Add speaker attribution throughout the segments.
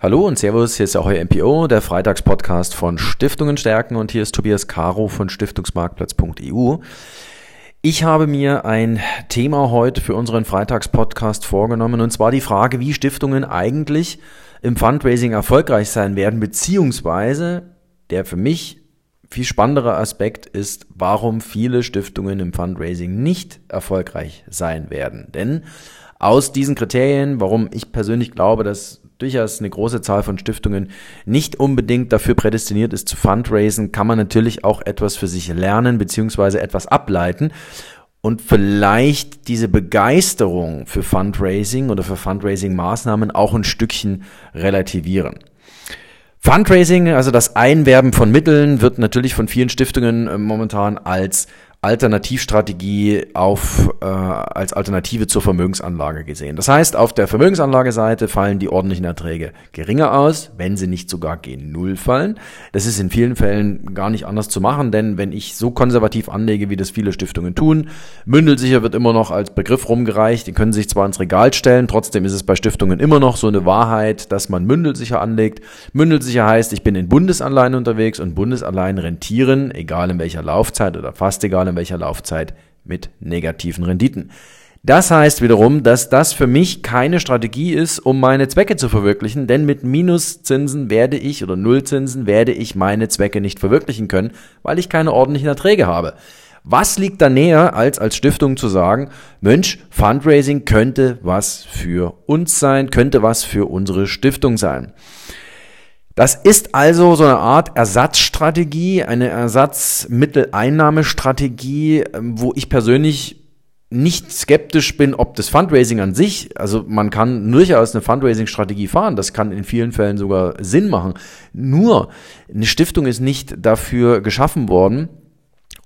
Speaker 1: Hallo und Servus, hier ist auch euer MPO, der Freitagspodcast von Stiftungen stärken und hier ist Tobias Caro von Stiftungsmarktplatz.eu. Ich habe mir ein Thema heute für unseren Freitagspodcast vorgenommen und zwar die Frage, wie Stiftungen eigentlich im Fundraising erfolgreich sein werden, beziehungsweise der für mich viel spannendere Aspekt ist, warum viele Stiftungen im Fundraising nicht erfolgreich sein werden. Denn aus diesen Kriterien, warum ich persönlich glaube, dass durchaus eine große Zahl von Stiftungen nicht unbedingt dafür prädestiniert ist zu fundraisen, kann man natürlich auch etwas für sich lernen beziehungsweise etwas ableiten und vielleicht diese Begeisterung für Fundraising oder für Fundraising-Maßnahmen auch ein Stückchen relativieren. Fundraising, also das Einwerben von Mitteln, wird natürlich von vielen Stiftungen äh, momentan als Alternativstrategie auf, äh, als Alternative zur Vermögensanlage gesehen. Das heißt, auf der Vermögensanlageseite fallen die ordentlichen Erträge geringer aus, wenn sie nicht sogar gen Null fallen. Das ist in vielen Fällen gar nicht anders zu machen, denn wenn ich so konservativ anlege, wie das viele Stiftungen tun, Mündelsicher wird immer noch als Begriff rumgereicht, die können sich zwar ins Regal stellen, trotzdem ist es bei Stiftungen immer noch so eine Wahrheit, dass man Mündelsicher anlegt. Mündelsicher heißt, ich bin in Bundesanleihen unterwegs und Bundesanleihen rentieren, egal in welcher Laufzeit oder fast egal in welcher Laufzeit mit negativen Renditen. Das heißt wiederum, dass das für mich keine Strategie ist, um meine Zwecke zu verwirklichen, denn mit Minuszinsen werde ich oder Nullzinsen werde ich meine Zwecke nicht verwirklichen können, weil ich keine ordentlichen Erträge habe. Was liegt da näher, als als Stiftung zu sagen, Mensch, Fundraising könnte was für uns sein, könnte was für unsere Stiftung sein. Das ist also so eine Art Ersatzstrategie, eine Ersatzmitteleinnahmestrategie, ähm, wo ich persönlich nicht skeptisch bin, ob das Fundraising an sich, also man kann durchaus eine Fundraising-Strategie fahren, das kann in vielen Fällen sogar Sinn machen. Nur eine Stiftung ist nicht dafür geschaffen worden,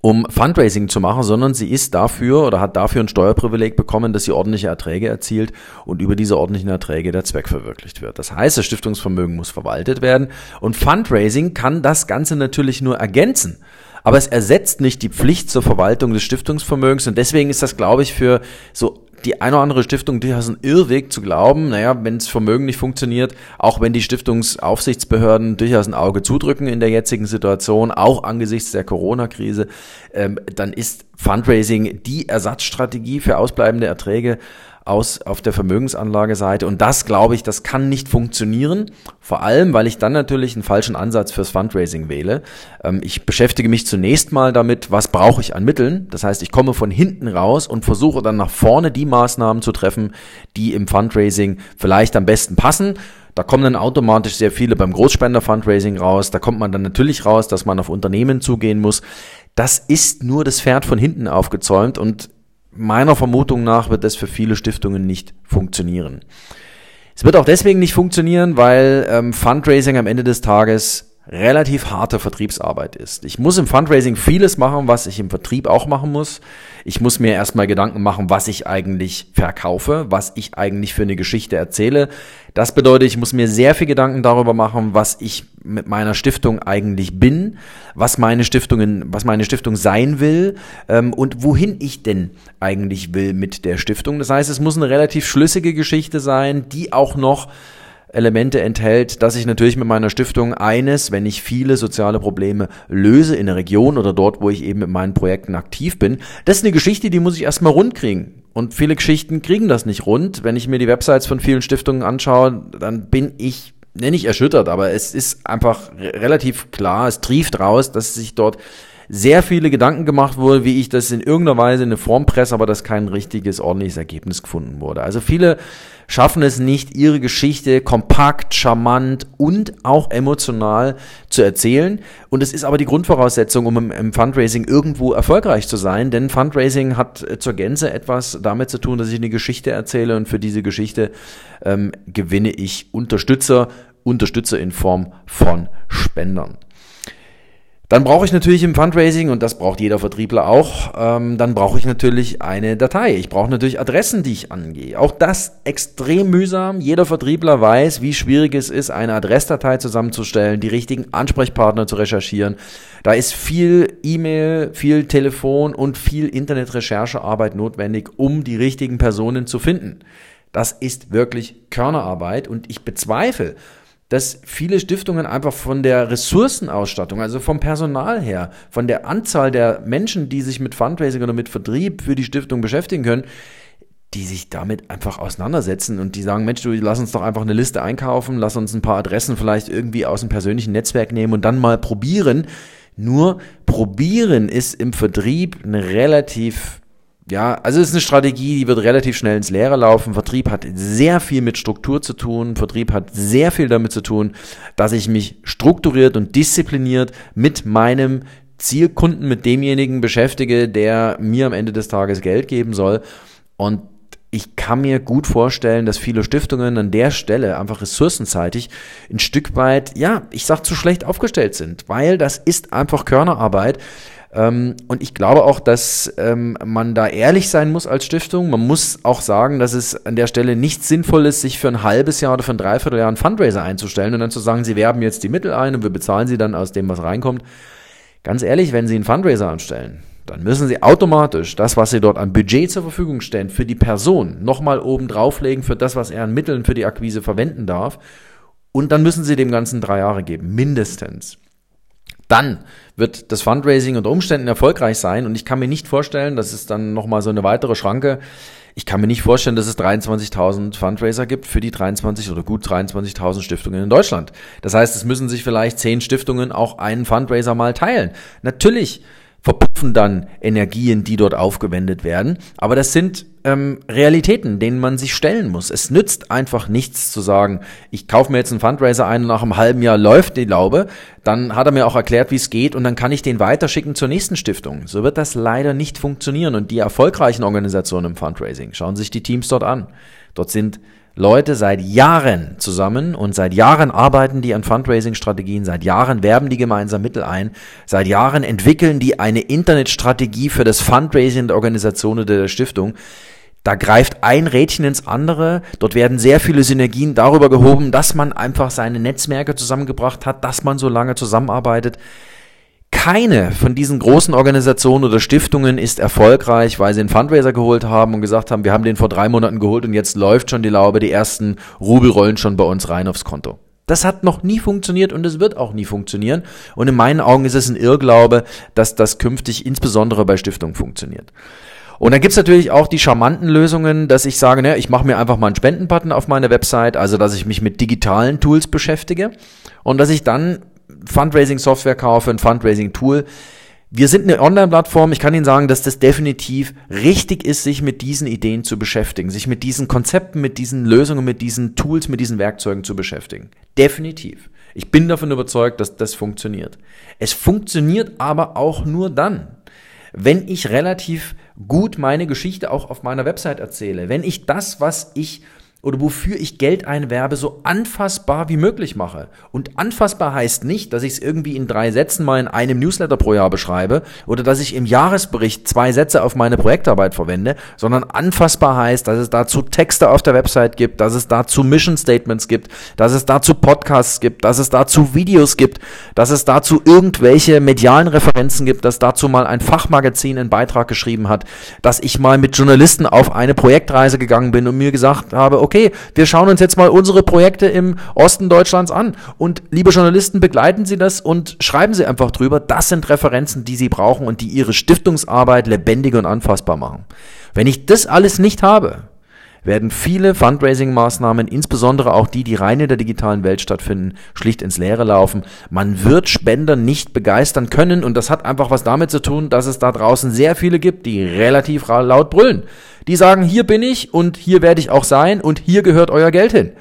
Speaker 1: um Fundraising zu machen, sondern sie ist dafür oder hat dafür ein Steuerprivileg bekommen, dass sie ordentliche Erträge erzielt und über diese ordentlichen Erträge der Zweck verwirklicht wird. Das heißt, das Stiftungsvermögen muss verwaltet werden und Fundraising kann das Ganze natürlich nur ergänzen. Aber es ersetzt nicht die Pflicht zur Verwaltung des Stiftungsvermögens und deswegen ist das, glaube ich, für so die eine oder andere Stiftung durchaus ein Irrweg zu glauben, naja, wenn das Vermögen nicht funktioniert, auch wenn die Stiftungsaufsichtsbehörden durchaus ein Auge zudrücken in der jetzigen Situation, auch angesichts der Corona-Krise, ähm, dann ist Fundraising die Ersatzstrategie für ausbleibende Erträge aus auf der Vermögensanlageseite. Und das glaube ich, das kann nicht funktionieren. Vor allem, weil ich dann natürlich einen falschen Ansatz fürs Fundraising wähle. Ähm, ich beschäftige mich zunächst mal damit, was brauche ich an Mitteln. Das heißt, ich komme von hinten raus und versuche dann nach vorne die Maßnahmen zu treffen, die im Fundraising vielleicht am besten passen. Da kommen dann automatisch sehr viele beim Großspender-Fundraising raus. Da kommt man dann natürlich raus, dass man auf Unternehmen zugehen muss. Das ist nur das Pferd von hinten aufgezäumt und meiner Vermutung nach wird das für viele Stiftungen nicht funktionieren. Es wird auch deswegen nicht funktionieren, weil ähm, Fundraising am Ende des Tages relativ harte Vertriebsarbeit ist. Ich muss im Fundraising vieles machen, was ich im Vertrieb auch machen muss. Ich muss mir erstmal Gedanken machen, was ich eigentlich verkaufe, was ich eigentlich für eine Geschichte erzähle. Das bedeutet, ich muss mir sehr viel Gedanken darüber machen, was ich mit meiner Stiftung eigentlich bin, was meine Stiftungen, was meine Stiftung sein will ähm, und wohin ich denn eigentlich will mit der Stiftung. Das heißt, es muss eine relativ schlüssige Geschichte sein, die auch noch Elemente enthält, dass ich natürlich mit meiner Stiftung eines, wenn ich viele soziale Probleme löse in der Region oder dort, wo ich eben mit meinen Projekten aktiv bin, das ist eine Geschichte, die muss ich erstmal rund kriegen. Und viele Geschichten kriegen das nicht rund. Wenn ich mir die Websites von vielen Stiftungen anschaue, dann bin ich nenne ich erschüttert, aber es ist einfach relativ klar, es trieft raus, dass sich dort sehr viele Gedanken gemacht wurde, wie ich das in irgendeiner Weise in eine Form presse, aber dass kein richtiges, ordentliches Ergebnis gefunden wurde. Also viele schaffen es nicht, ihre Geschichte kompakt, charmant und auch emotional zu erzählen. Und es ist aber die Grundvoraussetzung, um im, im, Fundraising irgendwo erfolgreich zu sein. Denn Fundraising hat zur Gänze etwas damit zu tun, dass ich eine Geschichte erzähle und für diese Geschichte ähm, gewinne ich Unterstützer, Unterstützer in Form von Spendern. Dann brauche ich natürlich im Fundraising, und das braucht jeder Vertriebler auch, ähm, dann brauche ich natürlich eine Datei. Ich brauche natürlich Adressen, die ich angehe. Auch das extrem mühsam. Jeder Vertriebler weiß, wie schwierig es ist, eine Adressdatei zusammenzustellen, die richtigen Ansprechpartner zu recherchieren. Da ist viel E-Mail, viel Telefon und viel Internetrecherchearbeit notwendig, um die richtigen Personen zu finden. Das ist wirklich Körnerarbeit und ich bezweifle, dass viele Stiftungen einfach von der Ressourcenausstattung, also vom Personal her, von der Anzahl der Menschen, die sich mit Fundraising oder mit Vertrieb für die Stiftung beschäftigen können, die sich damit einfach auseinandersetzen und die sagen, Mensch, du lass uns doch einfach eine Liste einkaufen, lass uns ein paar Adressen vielleicht irgendwie aus dem persönlichen Netzwerk nehmen und dann mal probieren. Nur probieren ist im Vertrieb eine relativ ja, also es ist eine Strategie, die wird relativ schnell ins Leere laufen. Vertrieb hat sehr viel mit Struktur zu tun. Vertrieb hat sehr viel damit zu tun, dass ich mich strukturiert und diszipliniert mit meinem Zielkunden, mit demjenigen beschäftige, der mir am Ende des Tages Geld geben soll. Und ich kann mir gut vorstellen, dass viele Stiftungen an der Stelle einfach ressourcenseitig ein Stück weit, ja, ich sag zu schlecht aufgestellt sind, weil das ist einfach Körnerarbeit. Ähm, und ich glaube auch, dass ähm, man da ehrlich sein muss als Stiftung. Man muss auch sagen, dass es an der Stelle nicht sinnvoll ist, sich für ein halbes Jahr oder für ein Dreivierteljahr einen Fundraiser einzustellen und dann zu sagen, sie werben jetzt die Mittel ein und wir bezahlen sie dann aus dem, was reinkommt. Ganz ehrlich, wenn Sie einen Fundraiser anstellen, dann müssen Sie automatisch das, was Sie dort an Budget zur Verfügung stellen, für die Person nochmal oben drauflegen für das, was er an Mitteln für die Akquise verwenden darf. Und dann müssen Sie dem Ganzen drei Jahre geben, mindestens. Dann wird das Fundraising unter Umständen erfolgreich sein und ich kann mir nicht vorstellen, das ist dann nochmal so eine weitere Schranke, ich kann mir nicht vorstellen, dass es 23.000 Fundraiser gibt für die 23 oder gut 23.000 Stiftungen in Deutschland. Das heißt, es müssen sich vielleicht 10 Stiftungen auch einen Fundraiser mal teilen. Natürlich verpuffen dann Energien, die dort aufgewendet werden. Aber das sind ähm, Realitäten, denen man sich stellen muss. Es nützt einfach nichts zu sagen, ich kaufe mir jetzt einen Fundraiser ein und nach einem halben Jahr läuft die Laube. Dann hat er mir auch erklärt, wie es geht und dann kann ich den weiterschicken zur nächsten Stiftung. So wird das leider nicht funktionieren. Und die erfolgreichen Organisationen im Fundraising, schauen sich die Teams dort an. Dort sind Leute seit Jahren zusammen und seit Jahren arbeiten die an Fundraising-Strategien, seit Jahren werben die gemeinsam Mittel ein, seit Jahren entwickeln die eine Internetstrategie für das Fundraising der Organisation oder der Stiftung. Da greift ein Rädchen ins andere. Dort werden sehr viele Synergien darüber gehoben, dass man einfach seine Netzwerke zusammengebracht hat, dass man so lange zusammenarbeitet. Keine von diesen großen Organisationen oder Stiftungen ist erfolgreich, weil sie einen Fundraiser geholt haben und gesagt haben, wir haben den vor drei Monaten geholt und jetzt läuft schon die Laube, die ersten Rubel rollen schon bei uns rein aufs Konto. Das hat noch nie funktioniert und es wird auch nie funktionieren. Und in meinen Augen ist es ein Irrglaube, dass das künftig insbesondere bei Stiftungen funktioniert. Und dann gibt's natürlich auch die charmanten Lösungen, dass ich sage, ne, ich mache mir einfach mal einen Spendenbutton auf meiner Website, also dass ich mich mit digitalen Tools beschäftige und dass ich dann Fundraising-Software kaufe, ein Fundraising-Tool. Wir sind eine Online-Plattform. Ich kann Ihnen sagen, dass das definitiv richtig ist, sich mit diesen Ideen zu beschäftigen, sich mit diesen Konzepten, mit diesen Lösungen, mit diesen Tools, mit diesen Werkzeugen zu beschäftigen. Definitiv. Ich bin davon überzeugt, dass das funktioniert. Es funktioniert aber auch nur dann, wenn ich relativ gut meine Geschichte auch auf meiner Website erzähle, wenn ich das, was ich oder wofür ich Geld einwerbe, so anfassbar wie möglich mache. Und anfassbar heißt nicht, dass ich es irgendwie in drei Sätzen mal in einem Newsletter pro Jahr beschreibe oder dass ich im Jahresbericht zwei Sätze auf meine Projektarbeit verwende, sondern anfassbar heißt, dass es dazu Texte auf der Website gibt, dass es dazu Mission Statements gibt, dass es dazu Podcasts gibt, dass es dazu Videos gibt, dass es dazu irgendwelche medialen Referenzen gibt, dass dazu mal ein Fachmagazin einen Beitrag geschrieben hat, dass ich mal mit Journalisten auf eine Projektreise gegangen bin und mir gesagt habe, okay, okay, wir schauen uns jetzt mal unsere Projekte im Osten Deutschlands an. Und liebe Journalisten, begleiten Sie das und schreiben Sie einfach drüber. Das sind Referenzen, die Sie brauchen und die Ihre Stiftungsarbeit lebendig und anfassbar machen. Wenn ich das alles nicht habe, werden viele Fundraising-Maßnahmen, insbesondere auch die, die rein in der digitalen Welt stattfinden, schlicht ins Leere laufen. Man wird Spender nicht begeistern können und das hat einfach was damit zu tun, dass es da draußen sehr viele gibt, die relativ laut brüllen. Die sagen, hier bin ich und hier werde ich auch sein und hier gehört euer Geld hin.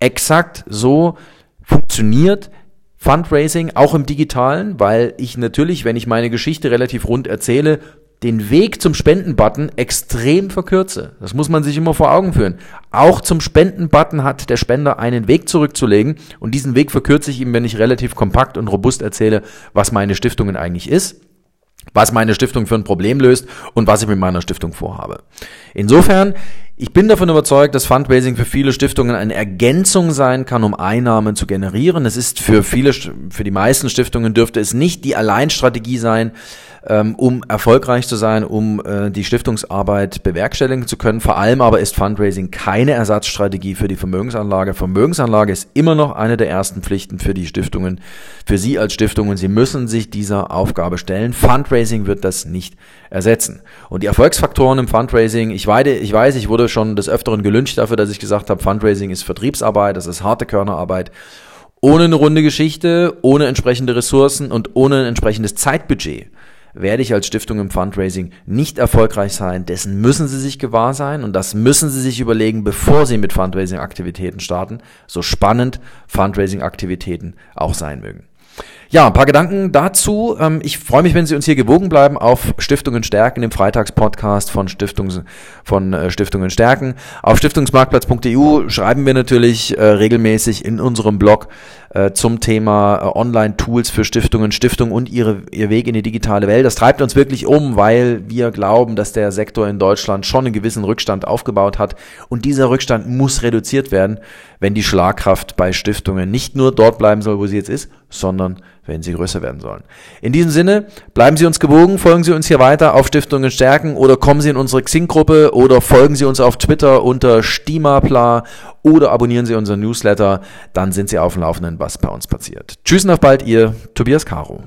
Speaker 1: Exakt so funktioniert Fundraising auch im digitalen, weil ich natürlich, wenn ich meine Geschichte relativ rund erzähle, den Weg zum Spendenbutton extrem verkürze. Das muss man sich immer vor Augen führen. Auch zum Spendenbutton hat der Spender einen Weg zurückzulegen und diesen Weg verkürze ich ihm, wenn ich relativ kompakt und robust erzähle, was meine Stiftungen eigentlich ist was meine Stiftung für ein Problem löst und was ich mit meiner Stiftung vorhabe. Insofern, Ich bin davon überzeugt, dass Fundraising für viele Stiftungen eine Ergänzung sein kann, um Einnahmen zu generieren. Es ist für viele, für die meisten Stiftungen dürfte es nicht die Alleinstrategie sein, um erfolgreich zu sein, um äh, die Stiftungsarbeit bewerkstelligen zu können. Vor allem aber ist Fundraising keine Ersatzstrategie für die Vermögensanlage. Vermögensanlage ist immer noch eine der ersten Pflichten für die Stiftungen, für Sie als Stiftungen. Sie müssen sich dieser Aufgabe stellen. Fundraising wird das nicht ersetzen. Und die Erfolgsfaktoren im Fundraising, ich weiß, ich weiß, ich wurde schon des Öfteren gelünscht dafür, dass ich gesagt habe, Fundraising ist Vertriebsarbeit, das ist harte Körnerarbeit ohne eine runde Geschichte, ohne entsprechende Ressourcen und ohne ein entsprechendes Zeitbudget werde ich als Stiftung im Fundraising nicht erfolgreich sein. Dessen müssen Sie sich gewahr sein und das müssen Sie sich überlegen, bevor Sie mit Fundraising-Aktivitäten starten, so spannend Fundraising-Aktivitäten auch sein mögen. Ja, ein paar Gedanken dazu. Ähm, ich freue mich, wenn Sie uns hier gewogen bleiben auf Stiftungen stärken, dem Freitagspodcast von, Stiftungs, von äh, Stiftungen stärken. Auf stiftungsmarktplatz.eu schreiben wir natürlich äh, regelmäßig in unserem Blog äh, zum Thema Online-Tools für Stiftungen, Stiftungen und ihre, ihr Weg in die digitale Welt. Das treibt uns wirklich um, weil wir glauben, dass der Sektor in Deutschland schon einen gewissen Rückstand aufgebaut hat und dieser Rückstand muss reduziert werden, wenn die Schlagkraft bei Stiftungen nicht nur dort bleiben soll, wo sie jetzt ist, sondern wenn sie größer werden sollen. In diesem Sinne, bleiben Sie uns gewogen, folgen Sie uns hier weiter auf Stiftungen stärken oder kommen Sie in unsere Xing-Gruppe oder folgen Sie uns auf Twitter unter Stimapla oder abonnieren Sie unseren Newsletter, dann sind Sie auf dem Laufenden, was bei uns passiert. Tschüss und auf bald, Ihr Tobias Caro.